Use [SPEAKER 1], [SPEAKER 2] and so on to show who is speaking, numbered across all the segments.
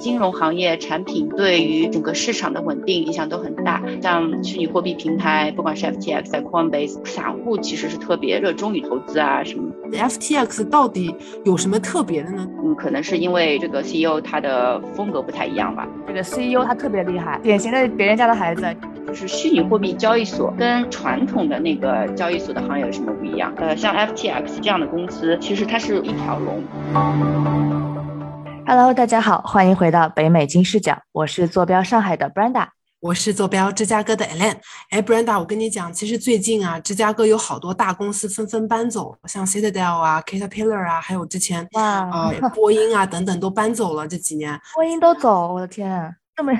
[SPEAKER 1] 金融行业产品对于整个市场的稳定影响都很大。像虚拟货币平台，不管是 FTX、Coinbase，散户其实是特别热衷于投资啊什么。
[SPEAKER 2] FTX 到底有什么特别的呢？
[SPEAKER 1] 嗯，可能是因为这个 CEO 他的风格不太一样吧。
[SPEAKER 3] 这个 CEO 他特别厉害，典型的别人家的孩子。
[SPEAKER 1] 就是虚拟货币交易所跟传统的那个交易所的行业有什么不一样？呃，像 FTX 这样的公司，其实它是一条龙。
[SPEAKER 3] Hello，大家好，欢迎回到北美金视角，我是坐标上海的 Brenda，
[SPEAKER 2] 我是坐标芝加哥的 Ellen。哎，Brenda，我跟你讲，其实最近啊，芝加哥有好多大公司纷纷搬走，像 Citadel 啊、Caterpillar 啊，还有之前啊波音啊等等都搬走了。这几年
[SPEAKER 3] 波音都走，我的天，这么，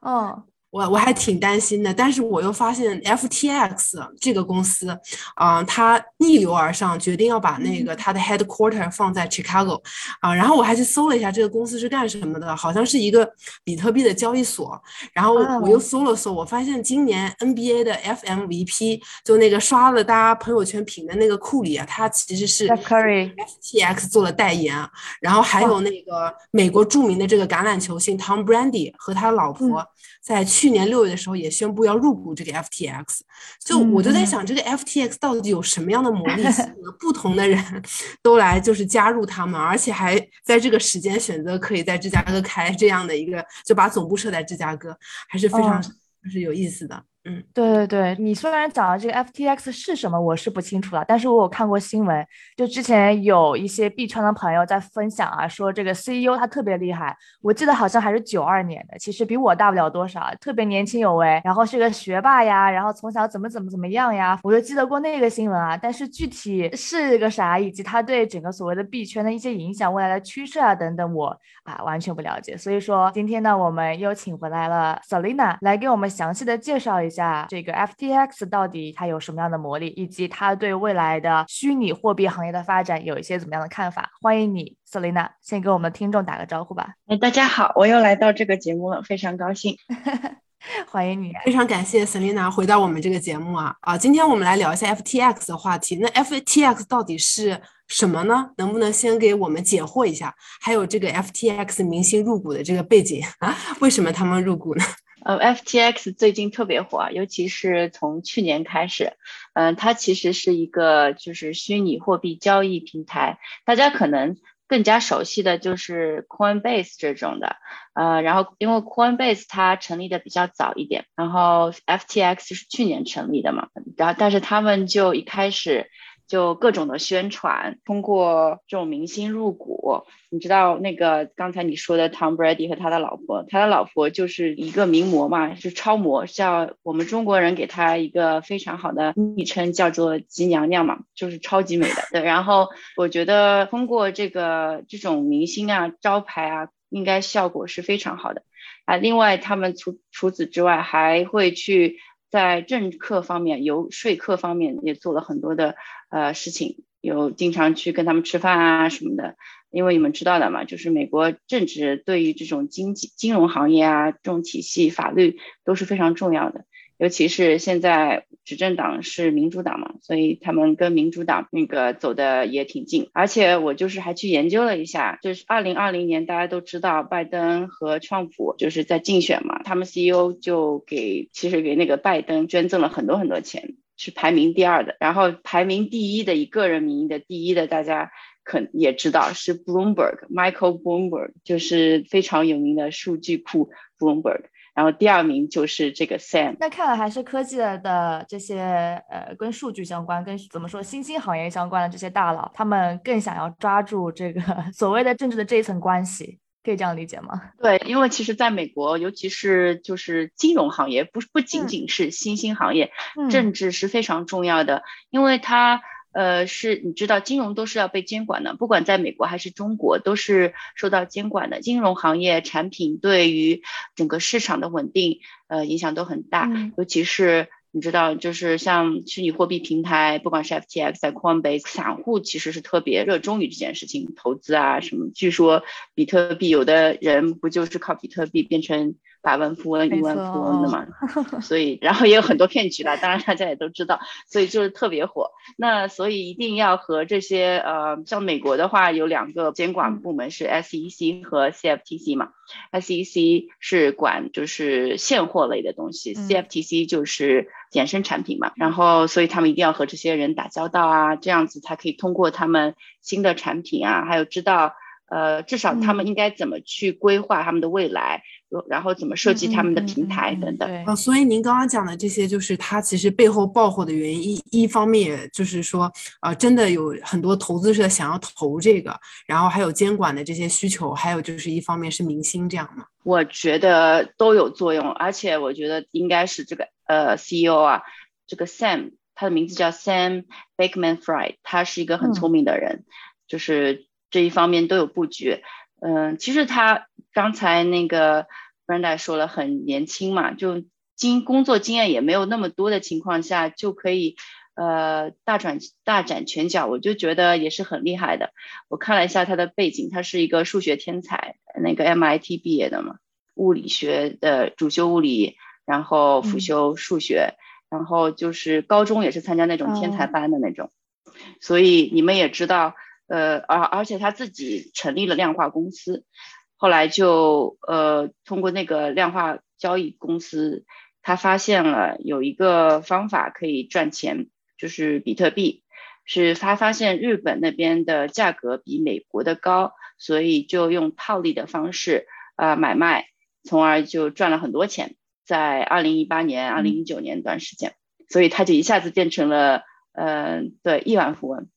[SPEAKER 3] 哦。
[SPEAKER 2] 我我还挺担心的，但是我又发现 FTX 这个公司，啊，它逆流而上，决定要把那个它的 headquarter 放在 Chicago，啊，然后我还去搜了一下这个公司是干什么的，好像是一个比特币的交易所。然后我又搜了搜，我发现今年 NBA 的 FMVP 就那个刷了大家朋友圈屏的那个库里啊，他其实是 FTX 做了代言。然后还有那个美国著名的这个橄榄球星 Tom Brady 和他老婆。在去年六月的时候，也宣布要入股这个 FTX，就我就在想，这个 FTX 到底有什么样的魔力，不同的人都来就是加入他们，而且还在这个时间选择可以在芝加哥开这样的一个，就把总部设在芝加哥，还是非常就是有意思的。
[SPEAKER 3] 对对对，你虽然讲的这个 FTX 是什么，我是不清楚的，但是我有看过新闻，就之前有一些币圈的朋友在分享啊，说这个 CEO 他特别厉害，我记得好像还是九二年的，其实比我大不了多少，特别年轻有为，然后是个学霸呀，然后从小怎么怎么怎么样呀，我就记得过那个新闻啊，但是具体是个啥，以及他对整个所谓的币圈的一些影响、未来的趋势啊等等，我啊完全不了解，所以说今天呢，我们又请回来了 Selina 来给我们详细的介绍一下这个 FTX 到底它有什么样的魔力，以及它对未来的虚拟货币行业的发展有一些怎么样的看法？欢迎你，Selina，先给我们的听众打个招呼吧。
[SPEAKER 1] 哎，大家好，我又来到这个节目了，非常高兴，
[SPEAKER 3] 欢迎你，
[SPEAKER 2] 非常感谢 Selina 回到我们这个节目啊啊！今天我们来聊一下 FTX 的话题。那 FTX 到底是什么呢？能不能先给我们解惑一下？还有这个 FTX 明星入股的这个背景啊，为什么他们入股呢？
[SPEAKER 1] 呃，FTX 最近特别火，尤其是从去年开始，嗯，它其实是一个就是虚拟货币交易平台，大家可能更加熟悉的就是 Coinbase 这种的，呃，然后因为 Coinbase 它成立的比较早一点，然后 FTX 是去年成立的嘛，然后但是他们就一开始。就各种的宣传，通过这种明星入股，你知道那个刚才你说的 Tom Brady 和他的老婆，他的老婆就是一个名模嘛，是超模，叫我们中国人给他一个非常好的昵称，叫做吉娘娘嘛，就是超级美的。对，然后我觉得通过这个这种明星啊招牌啊，应该效果是非常好的啊。另外，他们除除此之外，还会去在政客方面、游说客方面也做了很多的。呃，事情有经常去跟他们吃饭啊什么的，因为你们知道的嘛，就是美国政治对于这种经济金融行业啊，这种体系法律都是非常重要的。尤其是现在执政党是民主党嘛，所以他们跟民主党那个走的也挺近。而且我就是还去研究了一下，就是二零二零年大家都知道拜登和川普就是在竞选嘛，他们 CEO 就给其实给那个拜登捐赠了很多很多钱。是排名第二的，然后排名第一的以个人名义的第一的，大家可也知道是 Bloomberg，Michael Bloomberg，就是非常有名的数据库 Bloomberg。然后第二名就是这个 Sam。
[SPEAKER 3] 那看来还是科技的这些呃跟数据相关、跟怎么说新兴行业相关的这些大佬，他们更想要抓住这个 所谓的政治的这一层关系。可以这样理解吗？
[SPEAKER 1] 对，因为其实在美国，尤其是就是金融行业，不不仅仅是新兴行业，政治是非常重要的，因为它呃是你知道，金融都是要被监管的，不管在美国还是中国，都是受到监管的。金融行业产品对于整个市场的稳定呃影响都很大，尤其是。你知道，就是像虚拟货币平台，不管是 FTX、Coinbase，散户其实是特别热衷于这件事情，投资啊什么。据说比特币有的人不就是靠比特币变成百万富翁、亿万富翁的嘛，所以然后也有很多骗局啦，当然大家也都知道，所以就是特别火。那所以一定要和这些呃，像美国的话有两个监管部门是 SEC 和 CFTC 嘛，SEC 是管就是现货类的东西，CFTC 就是衍生产品嘛，然后所以他们一定要和这些人打交道啊，这样子才可以通过他们新的产品啊，还有知道。呃，至少他们应该怎么去规划他们的未来，然后怎么设计他们的平台等等。
[SPEAKER 2] 啊，所以您刚刚讲的这些，就是它其实背后爆火的原因。一一方面，也就是说，呃，真的有很多投资者想要投这个，然后还有监管的这些需求，还有就是一方面是明星这样嘛。
[SPEAKER 1] 我觉得都有作用，而且我觉得应该是这个呃 CEO 啊，这个 Sam，他的名字叫 Sam Bakeman Fried，他是一个很聪明的人，就是。这一方面都有布局，嗯，其实他刚才那个 Brenda 说了很年轻嘛，就经工作经验也没有那么多的情况下就可以，呃，大展大展拳脚，我就觉得也是很厉害的。我看了一下他的背景，他是一个数学天才，那个 MIT 毕业的嘛，物理学的主修物理，然后辅修数学，然后就是高中也是参加那种天才班的那种，所以你们也知道。呃，而而且他自己成立了量化公司，后来就呃通过那个量化交易公司，他发现了有一个方法可以赚钱，就是比特币，是他发现日本那边的价格比美国的高，所以就用套利的方式啊买卖，从而就赚了很多钱，在二零一八年、二零一九年段时间，所以他就一下子变成了嗯对亿万富翁。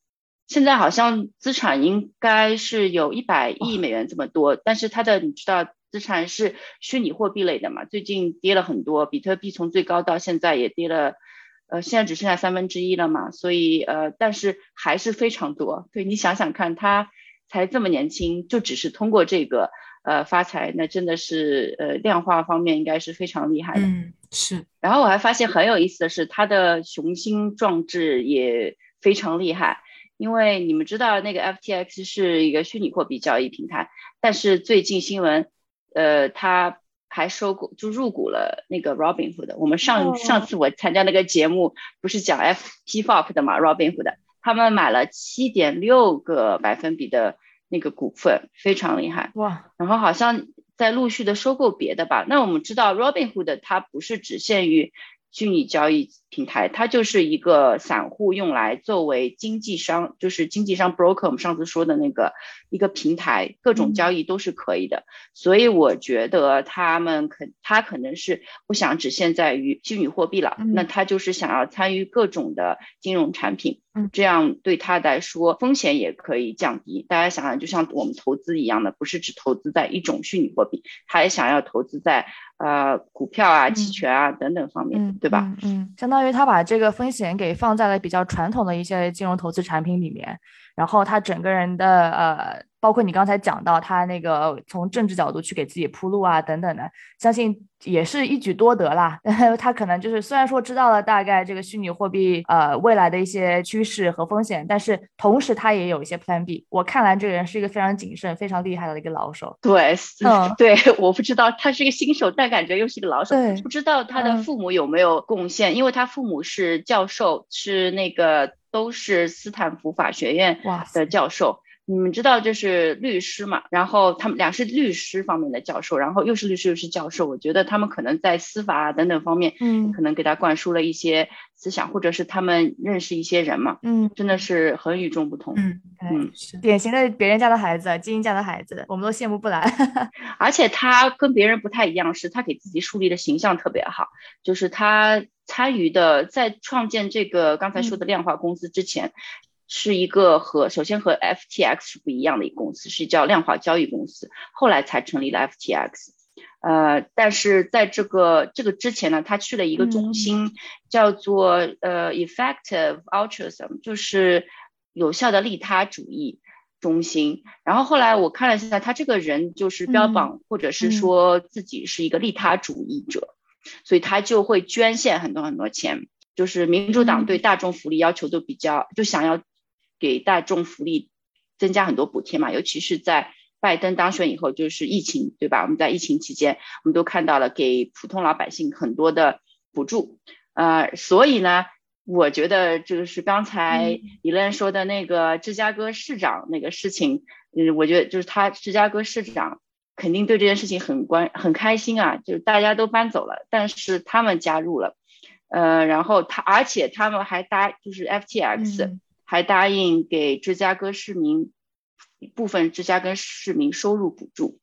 [SPEAKER 1] 现在好像资产应该是有一百亿美元这么多，但是它的你知道资产是虚拟货币类的嘛？最近跌了很多，比特币从最高到现在也跌了，呃，现在只剩下三分之一了嘛。所以呃，但是还是非常多。对你想想看，他才这么年轻，就只是通过这个呃发财，那真的是呃量化方面应该是非常厉害的。
[SPEAKER 2] 嗯，是。
[SPEAKER 1] 然后我还发现很有意思的是，他的雄心壮志也非常厉害。因为你们知道那个 FTX 是一个虚拟货币交易平台，但是最近新闻，呃，它还收购就入股了那个 Robinhood。我们上上次我参加那个节目不是讲 FTFOP 的嘛，Robinhood，他们买了七点六个百分比的那个股份，非常厉害哇。然后好像在陆续的收购别的吧。那我们知道 Robinhood 它不是只限于。虚拟交易平台，它就是一个散户用来作为经纪商，就是经纪商 broker，我们上次说的那个一个平台，各种交易都是可以的。所以我觉得他们可，他可能是不想只限在于虚拟货币了，那他就是想要参与各种的金融产品，这样对他来说风险也可以降低。大家想想，就像我们投资一样的，不是只投资在一种虚拟货币，他也想要投资在。呃，股票啊、期权啊等等方面，对吧？
[SPEAKER 3] 嗯，相当于他把这个风险给放在了比较传统的一些金融投资产品里面，然后他整个人的呃。包括你刚才讲到他那个从政治角度去给自己铺路啊等等的，相信也是一举多得啦。他可能就是虽然说知道了大概这个虚拟货币呃未来的一些趋势和风险，但是同时他也有一些 Plan B。我看来这个人是一个非常谨慎、非常厉害的一个老手。
[SPEAKER 1] 对，嗯，对，我不知道他是一个新手，但感觉又是一个老手。
[SPEAKER 3] 对，
[SPEAKER 1] 不知道他的父母有没有贡献，因为他父母是教授，是那个都是斯坦福法学院的教授。你们知道就是律师嘛，然后他们俩是律师方面的教授，然后又是律师又是教授，我觉得他们可能在司法啊等等方面，嗯，可能给他灌输了一些思想，或者是他们认识一些人嘛，嗯，真的是很与众不同，
[SPEAKER 3] 嗯嗯，典型的别人家的孩子，精英家的孩子，我们都羡慕不来。
[SPEAKER 1] 而且他跟别人不太一样，是他给自己树立的形象特别好，就是他参与的在创建这个刚才说的量化公司之前。是一个和首先和 FTX 是不一样的一个公司，是叫量化交易公司，后来才成立了 FTX。呃，但是在这个这个之前呢，他去了一个中心，叫做呃 Effective Altruism，就是有效的利他主义中心。然后后来我看了一下，他这个人就是标榜或者是说自己是一个利他主义者，所以他就会捐献很多很多钱。就是民主党对大众福利要求都比较，就想要。给大众福利增加很多补贴嘛，尤其是在拜登当选以后，就是疫情，对吧？我们在疫情期间，我们都看到了给普通老百姓很多的补助，呃，所以呢，我觉得就是刚才李伦说的那个芝加哥市长那个事情，嗯，我觉得就是他芝加哥市长肯定对这件事情很关很开心啊，就是大家都搬走了，但是他们加入了，呃，然后他而且他们还搭就是 FTX 还答应给芝加哥市民。部分芝加哥市民收入补助，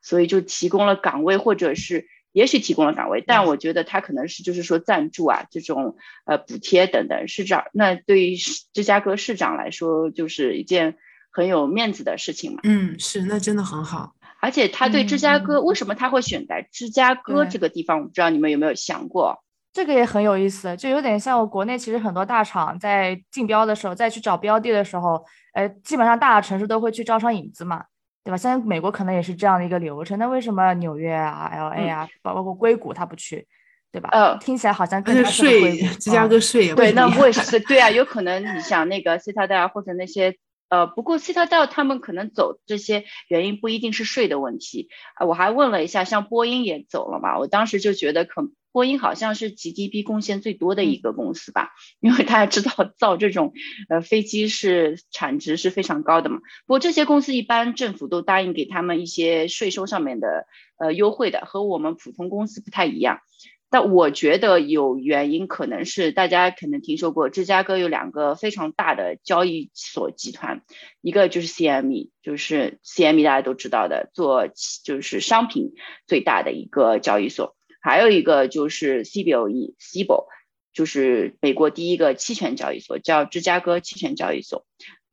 [SPEAKER 1] 所以就提供了岗位，或者是也许提供了岗位，但我觉得他可能是就是说赞助啊，这种呃补贴等等。市长那对于芝加哥市长来说，就是一件很有面子的事情嘛。
[SPEAKER 2] 嗯，是，那真的很好。
[SPEAKER 1] 而且他对芝加哥为什么他会选在芝加哥这个地方，我不知道你们有没有想过？
[SPEAKER 3] 这个也很有意思，就有点像我国内其实很多大厂在竞标的时候，再去找标的的时候。呃，基本上大的城市都会去招商引资嘛，对吧？现在美国可能也是这样的一个流程。那为什么纽约啊、L A 啊，包包括硅谷他不去，对吧？
[SPEAKER 1] 呃，
[SPEAKER 3] 听起来好像跟
[SPEAKER 2] 税，芝加哥税也
[SPEAKER 1] 对，那我也是对啊，有可能你想那个 Citadel 或者那些呃，不过 Citadel 他们可能走这些原因不一定是税的问题啊。我还问了一下，像波音也走了嘛，我当时就觉得可。波音好像是 GDP 贡献最多的一个公司吧，因为大家知道 造这种呃飞机是产值是非常高的嘛。不过这些公司一般政府都答应给他们一些税收上面的呃优惠的，和我们普通公司不太一样。但我觉得有原因，可能是大家可能听说过，芝加哥有两个非常大的交易所集团，一个就是 CME，就是 CME 大家都知道的，做就是商品最大的一个交易所。还有一个就是 CBOE，CBO，就是美国第一个期权交易所，叫芝加哥期权交易所。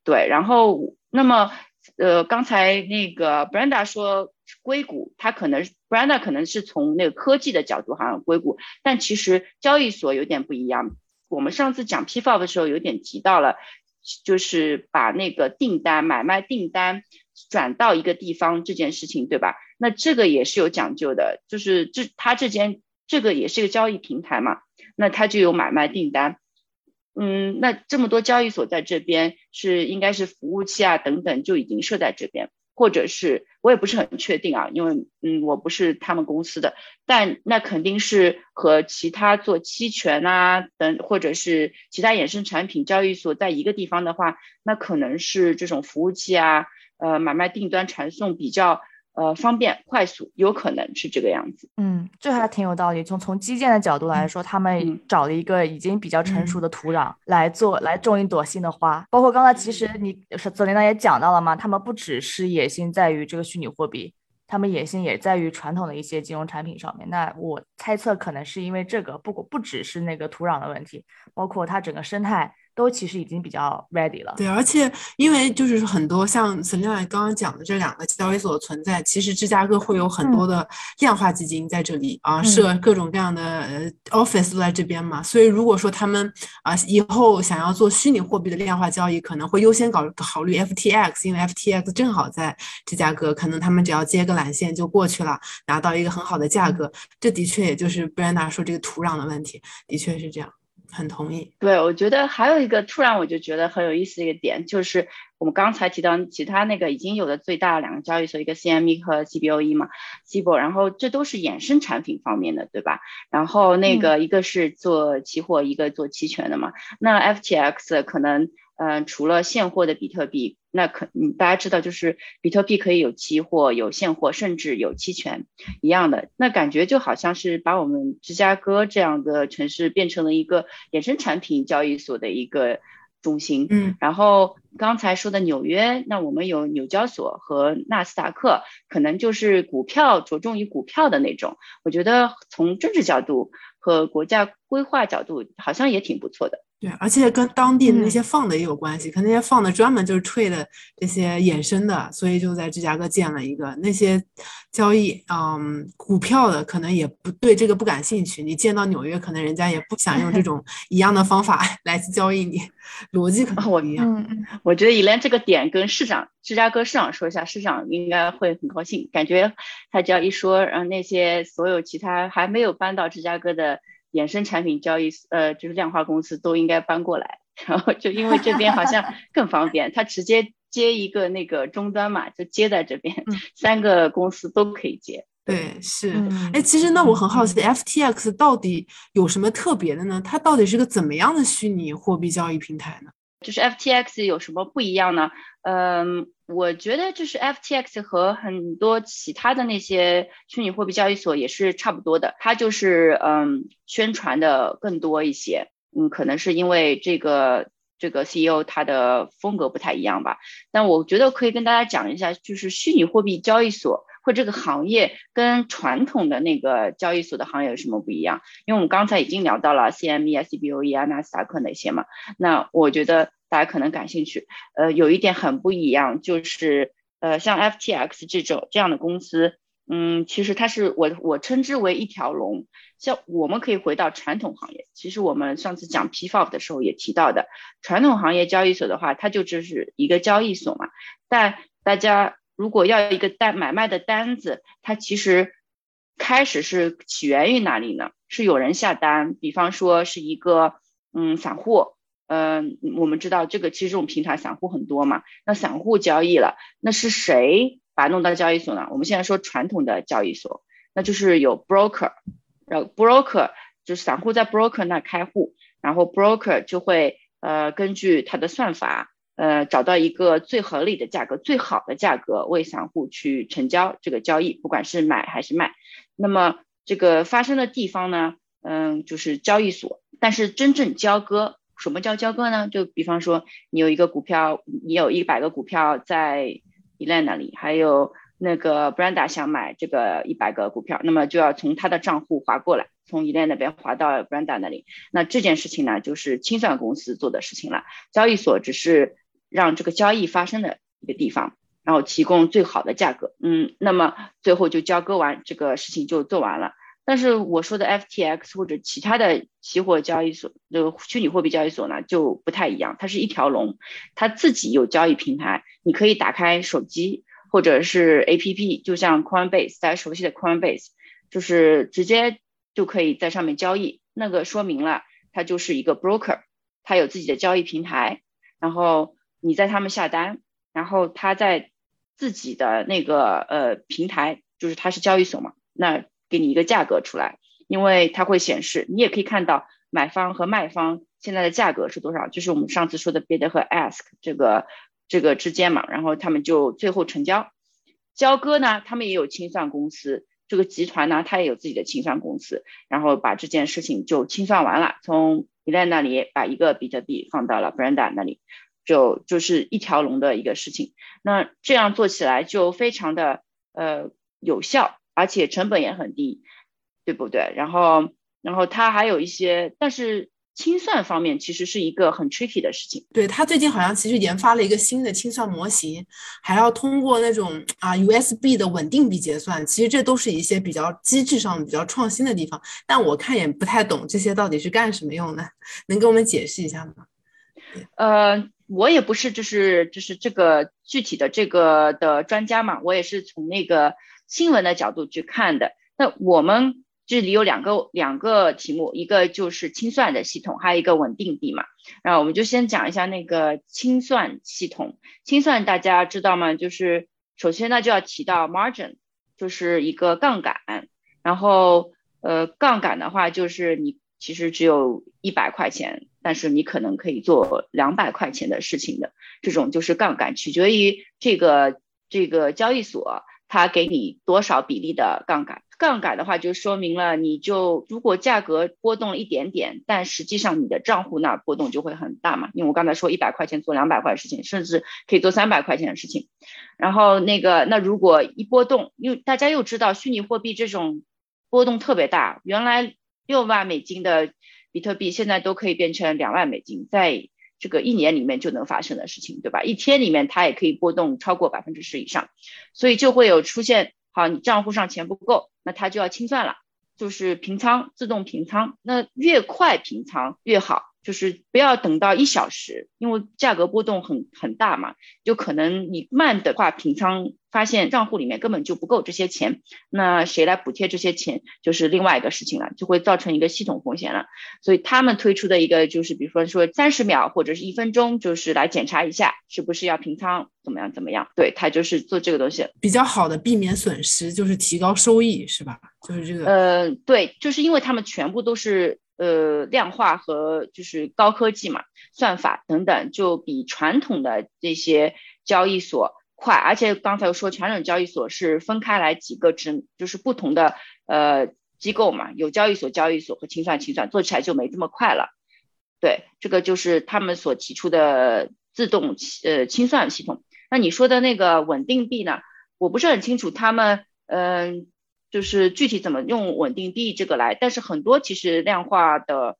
[SPEAKER 1] 对，然后那么呃，刚才那个 Brenda 说硅谷，它可能 Brenda 可能是从那个科技的角度，好像硅谷，但其实交易所有点不一样。我们上次讲 PFOP 的时候有点提到了，就是把那个订单买卖订单转到一个地方这件事情，对吧？那这个也是有讲究的，就是这它这间这个也是一个交易平台嘛，那它就有买卖订单，嗯，那这么多交易所在这边是应该是服务器啊等等就已经设在这边，或者是我也不是很确定啊，因为嗯我不是他们公司的，但那肯定是和其他做期权啊等或者是其他衍生产品交易所在一个地方的话，那可能是这种服务器啊，呃买卖订单传送比较。呃，方便快速，有可能是这个样子。
[SPEAKER 3] 嗯，这还挺有道理。从从基建的角度来说，他们找了一个已经比较成熟的土壤来做，来种一朵新的花。包括刚才其实你泽琳娜也讲到了嘛，他们不只是野心在于这个虚拟货币，他们野心也在于传统的一些金融产品上面。那我猜测可能是因为这个，不不只是那个土壤的问题，包括它整个生态。都其实已经比较 ready 了。
[SPEAKER 2] 对，而且因为就是很多像 Selina 刚刚讲的这两个交易所的存在，其实芝加哥会有很多的量化基金在这里啊，设各种各样的呃 office 都在这边嘛。所以如果说他们啊以后想要做虚拟货币的量化交易，可能会优先考考虑 FTX，因为 FTX 正好在芝加哥，可能他们只要接个缆线就过去了，拿到一个很好的价格。这的确也就是 Brenda 说这个土壤的问题，的确是这样。很同意，
[SPEAKER 1] 对我觉得还有一个突然我就觉得很有意思的一个点，就是我们刚才提到其他那个已经有的最大的两个交易所，一个 CME 和 CBOE 嘛，CBO，然后这都是衍生产品方面的，对吧？然后那个一个是做期货，一个做期权的嘛，那 FTX 可能。嗯，除了现货的比特币，那可嗯，大家知道，就是比特币可以有期货、有现货，甚至有期权一样的。那感觉就好像是把我们芝加哥这样的城市变成了一个衍生产品交易所的一个中心。
[SPEAKER 2] 嗯，
[SPEAKER 1] 然后刚才说的纽约，那我们有纽交所和纳斯达克，可能就是股票着重于股票的那种。我觉得从政治角度和国家规划角度，好像也挺不错的。
[SPEAKER 2] 对，而且跟当地的那些放的也有关系，可能那些放的专门就是 trade 这些衍生的，所以就在芝加哥建了一个。那些交易，嗯，股票的可能也不对这个不感兴趣。你建到纽约，可能人家也不想用这 种一样的方法来交易你，逻辑可能不一样。
[SPEAKER 1] 嗯我觉得以连这个点跟市长芝加哥市长说一下，市长应该会很高兴。感觉他只要一说，让那些所有其他还没有搬到芝加哥的。衍生产品交易，呃，就是量化公司都应该搬过来，然后就因为这边好像 更方便，它直接接一个那个终端嘛，就接在这边，三个公司都可以接。
[SPEAKER 2] 对，是，哎，其实那我很好奇，FTX 到底有什么特别的呢？它到底是个怎么样的虚拟货币交易平台呢？
[SPEAKER 1] 就是 FTX 有什么不一样呢？嗯，我觉得就是 FTX 和很多其他的那些虚拟货币交易所也是差不多的，它就是嗯宣传的更多一些，嗯，可能是因为这个这个 CEO 他的风格不太一样吧。但我觉得可以跟大家讲一下，就是虚拟货币交易所。或这个行业跟传统的那个交易所的行业有什么不一样？因为我们刚才已经聊到了 CME 啊、CBOE 啊、纳斯达克那些嘛。那我觉得大家可能感兴趣。呃，有一点很不一样，就是呃，像 FTX 这种这样的公司，嗯，其实它是我我称之为一条龙。像我们可以回到传统行业，其实我们上次讲 PFOF 的时候也提到的，传统行业交易所的话，它就只是一个交易所嘛。但大家。如果要一个单买卖的单子，它其实开始是起源于哪里呢？是有人下单，比方说是一个嗯散户，嗯，我们知道这个其实这种平台散户很多嘛，那散户交易了，那是谁把弄到交易所呢？我们现在说传统的交易所，那就是有 broker，然后 broker 就是散户在 broker 那开户，然后 broker 就会呃根据他的算法。呃，找到一个最合理的价格、最好的价格为散户去成交这个交易，不管是买还是卖。那么这个发生的地方呢，嗯，就是交易所。但是真正交割，什么叫交割呢？就比方说你有一个股票，你有一百个股票在 Elan 那里，还有那个 Brenda 想买这个一百个股票，那么就要从他的账户划过来，从 Elan 那边划到 Brenda 那里。那这件事情呢，就是清算公司做的事情了，交易所只是。让这个交易发生的一个地方，然后提供最好的价格，嗯，那么最后就交割完，这个事情就做完了。但是我说的 FTX 或者其他的期货交易所，这个虚拟货币交易所呢，就不太一样，它是一条龙，它自己有交易平台，你可以打开手机或者是 APP，就像 Coinbase，大家熟悉的 Coinbase，就是直接就可以在上面交易。那个说明了，它就是一个 broker，它有自己的交易平台，然后。你在他们下单，然后他在自己的那个呃平台，就是他是交易所嘛，那给你一个价格出来，因为它会显示，你也可以看到买方和卖方现在的价格是多少，就是我们上次说的 bid 和 ask 这个这个之间嘛，然后他们就最后成交。交割呢，他们也有清算公司，这个集团呢，他也有自己的清算公司，然后把这件事情就清算完了，从 e l a n 那里把一个比特币放到了 Brenda 那里。就就是一条龙的一个事情，那这样做起来就非常的呃有效，而且成本也很低，对不对？然后，然后它还有一些，但是清算方面其实是一个很 tricky 的事情。
[SPEAKER 2] 对，它最近好像其实研发了一个新的清算模型，还要通过那种啊 USB 的稳定币结算，其实这都是一些比较机制上比较创新的地方。但我看也不太懂这些到底是干什么用的，能给我们解释一下吗？
[SPEAKER 1] 呃。我也不是，就是就是这个具体的这个的专家嘛，我也是从那个新闻的角度去看的。那我们这里有两个两个题目，一个就是清算的系统，还有一个稳定币嘛。然后我们就先讲一下那个清算系统。清算大家知道吗？就是首先呢就要提到 margin，就是一个杠杆。然后呃杠杆的话就是你其实只有一百块钱。但是你可能可以做两百块钱的事情的，这种就是杠杆，取决于这个这个交易所它给你多少比例的杠杆。杠杆的话就说明了，你就如果价格波动一点点，但实际上你的账户那波动就会很大嘛。因为我刚才说一百块钱做两百块的事情，甚至可以做三百块钱的事情。然后那个那如果一波动，因为大家又知道虚拟货币这种波动特别大，原来六万美金的。比特币现在都可以变成两万美金，在这个一年里面就能发生的事情，对吧？一天里面它也可以波动超过百分之十以上，所以就会有出现，好，你账户上钱不够，那它就要清算了，就是平仓，自动平仓，那越快平仓越好。就是不要等到一小时，因为价格波动很很大嘛，就可能你慢的话平仓，发现账户里面根本就不够这些钱，那谁来补贴这些钱就是另外一个事情了，就会造成一个系统风险了。所以他们推出的一个就是，比如说说三十秒或者是一分钟，就是来检查一下是不是要平仓，怎么样怎么样？对他就是做这个东西
[SPEAKER 2] 比较好的避免损失，就是提高收益，是吧？就是这个。
[SPEAKER 1] 呃，对，就是因为他们全部都是。呃，量化和就是高科技嘛，算法等等，就比传统的这些交易所快。而且刚才我说，传统交易所是分开来几个只就是不同的呃机构嘛，有交易所、交易所和清算、清算，做起来就没这么快了。对，这个就是他们所提出的自动呃清算系统。那你说的那个稳定币呢？我不是很清楚他们嗯。就是具体怎么用稳定币这个来，但是很多其实量化的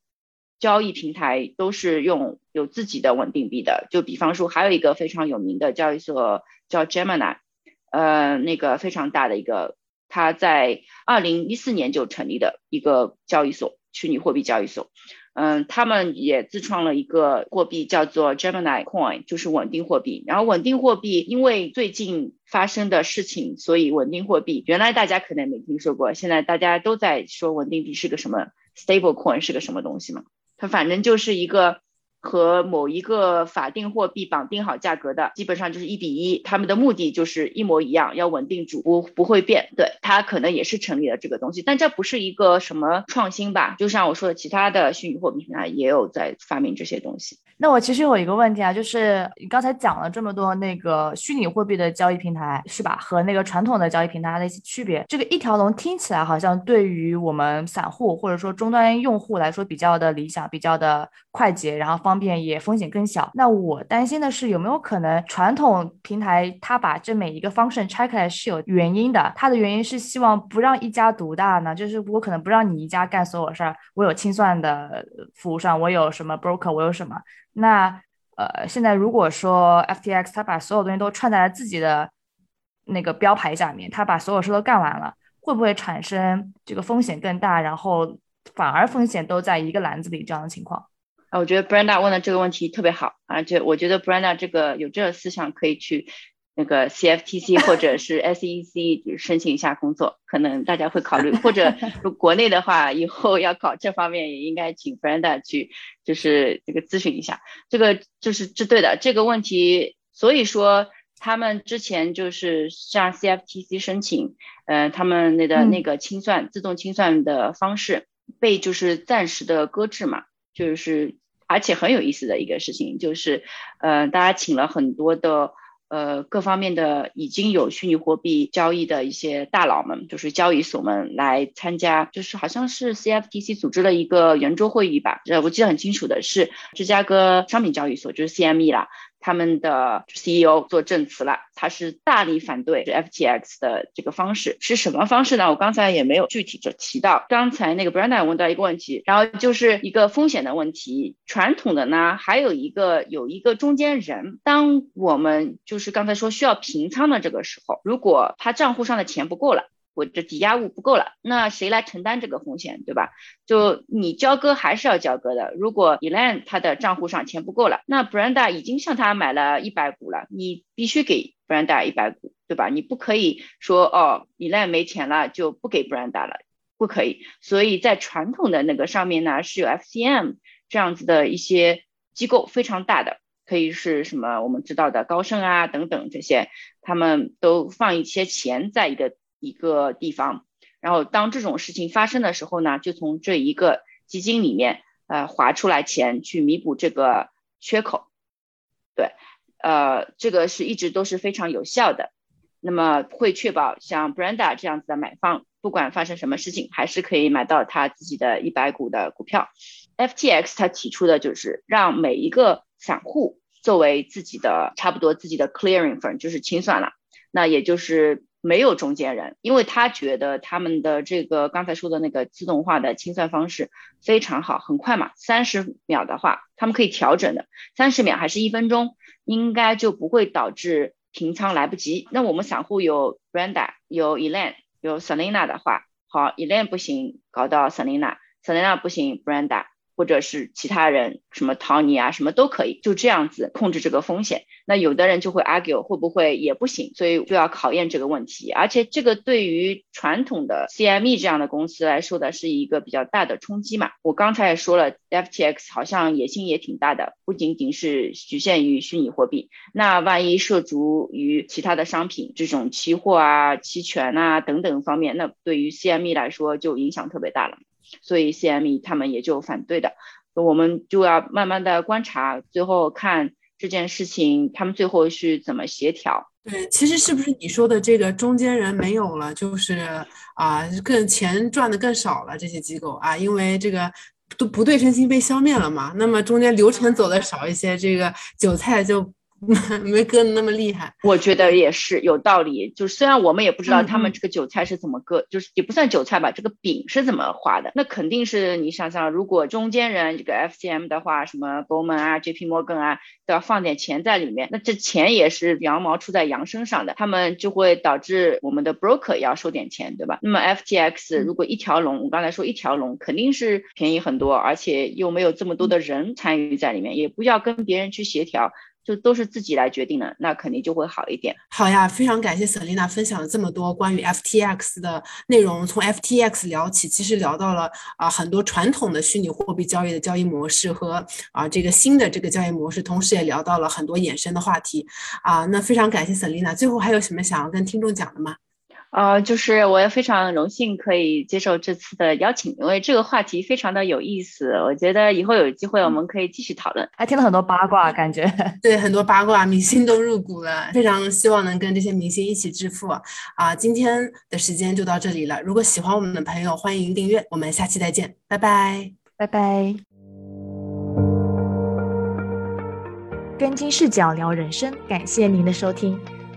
[SPEAKER 1] 交易平台都是用有自己的稳定币的。就比方说，还有一个非常有名的交易所叫 Gemini，呃，那个非常大的一个，它在二零一四年就成立的一个交易所，虚拟货币交易所。嗯，他们也自创了一个货币，叫做 Gemini Coin，就是稳定货币。然后稳定货币因为最近发生的事情，所以稳定货币原来大家可能没听说过，现在大家都在说稳定币是个什么，Stable Coin 是个什么东西嘛？它反正就是一个。和某一个法定货币绑定好价格的，基本上就是一比一，他们的目的就是一模一样，要稳定主，不不会变。对，他可能也是成立了这个东西，但这不是一个什么创新吧？就像我说的，其他的虚拟货币平台也有在发明这些东西。
[SPEAKER 3] 那我其实有一个问题啊，就是你刚才讲了这么多那个虚拟货币的交易平台是吧？和那个传统的交易平台的一些区别，这个一条龙听起来好像对于我们散户或者说终端用户来说比较的理想，比较的快捷，然后方便也风险更小。那我担心的是有没有可能传统平台它把这每一个 function 拆开来是有原因的？它的原因是希望不让一家独大呢？就是我可能不让你一家干所有事儿，我有清算的服务商，我有什么 broker，我有什么。那呃，现在如果说 FTX 他把所有东西都串在了自己的那个标牌下面，他把所有事都干完了，会不会产生这个风险更大，然后反而风险都在一个篮子里这样的情况？
[SPEAKER 1] 啊，我觉得 Brenda 问的这个问题特别好，而且我觉得 Brenda 这个有这个思想可以去。那个 CFTC 或者是 SEC 申请一下工作，可能大家会考虑，或者 国内的话，以后要搞这方面也应该请 Brenda 去，就是这个咨询一下，这个就是这对的这个问题。所以说他们之前就是向 CFTC 申请，呃，他们那个那个清算自动清算的方式被就是暂时的搁置嘛，就是而且很有意思的一个事情就是，呃，大家请了很多的。呃，各方面的已经有虚拟货币交易的一些大佬们，就是交易所们来参加，就是好像是 CFTC 组织了一个圆桌会议吧。呃，我记得很清楚的是芝加哥商品交易所，就是 CME 啦。他们的 CEO 做证词了，他是大力反对 FTX 的这个方式是什么方式呢？我刚才也没有具体的提到。刚才那个 Brenda 问到一个问题，然后就是一个风险的问题。传统的呢，还有一个有一个中间人，当我们就是刚才说需要平仓的这个时候，如果他账户上的钱不够了。我这抵押物不够了，那谁来承担这个风险，对吧？就你交割还是要交割的。如果 Elan 他的账户上钱不够了，那 Brenda 已经向他买了一百股了，你必须给 Brenda 一百股，对吧？你不可以说哦，Elan 没钱了就不给 Brenda 了，不可以。所以在传统的那个上面呢，是有 FCM 这样子的一些机构非常大的，可以是什么我们知道的高盛啊等等这些，他们都放一些钱在一个。一个地方，然后当这种事情发生的时候呢，就从这一个基金里面呃划出来钱去弥补这个缺口，对，呃，这个是一直都是非常有效的，那么会确保像 Brenda 这样子的买方，不管发生什么事情，还是可以买到他自己的一百股的股票。FTX 他提出的就是让每一个散户作为自己的差不多自己的 clearing firm，就是清算了，那也就是。没有中间人，因为他觉得他们的这个刚才说的那个自动化的清算方式非常好，很快嘛，三十秒的话，他们可以调整的，三十秒还是一分钟，应该就不会导致平仓来不及。那我们散户有 Brenda，有 Elaine，有 Selina 的话，好 Elaine 不行，搞到 Selina，Selina 不行，Brenda，或者是其他人，什么逃你啊，什么都可以，就这样子控制这个风险。那有的人就会 argue 会不会也不行，所以就要考验这个问题。而且这个对于传统的 CME 这样的公司来说的是一个比较大的冲击嘛。我刚才也说了，FTX 好像野心也挺大的，不仅仅是局限于虚拟货币，那万一涉足于其他的商品，这种期货啊、期权啊等等方面，那对于 CME 来说就影响特别大了。所以 CME 他们也就反对的，我们就要慢慢的观察，最后看这件事情他们最后是怎么协调。
[SPEAKER 2] 对，其实是不是你说的这个中间人没有了，就是啊，更钱赚的更少了这些机构啊，因为这个都不对称性被消灭了嘛，那么中间流程走的少一些，这个韭菜就。没割的那么厉害，
[SPEAKER 1] 我觉得也是有道理。就虽然我们也不知道他们这个韭菜是怎么割，就是也不算韭菜吧，这个饼是怎么画的。那肯定是你想想，如果中间人这个 FCM 的话，什么 Goldman 啊、JP Morgan 啊，都要放点钱在里面，那这钱也是羊毛出在羊身上的，他们就会导致我们的 broker 也要收点钱，对吧？那么 FTX 如果一条龙，我刚才说一条龙肯定是便宜很多，而且又没有这么多的人参与在里面，也不要跟别人去协调。就都是自己来决定的，那肯定就会好一点。
[SPEAKER 2] 好呀，非常感谢 Selina 分享了这么多关于 FTX 的内容，从 FTX 聊起，其实聊到了啊很多传统的虚拟货币交易的交易模式和啊这个新的这个交易模式，同时也聊到了很多衍生的话题啊。那非常感谢 Selina，最后还有什么想要跟听众讲的吗？
[SPEAKER 1] 呃，就是我也非常荣幸可以接受这次的邀请，因为这个话题非常的有意思。我觉得以后有机会我们可以继续讨论，
[SPEAKER 3] 还听了很多八卦，感觉
[SPEAKER 2] 对很多八卦，明星都入股了，非常希望能跟这些明星一起致富啊！今天的时间就到这里了，如果喜欢我们的朋友，欢迎订阅，我们下期再见，拜拜，
[SPEAKER 3] 拜拜。跟金视角聊人生，感谢您的收听。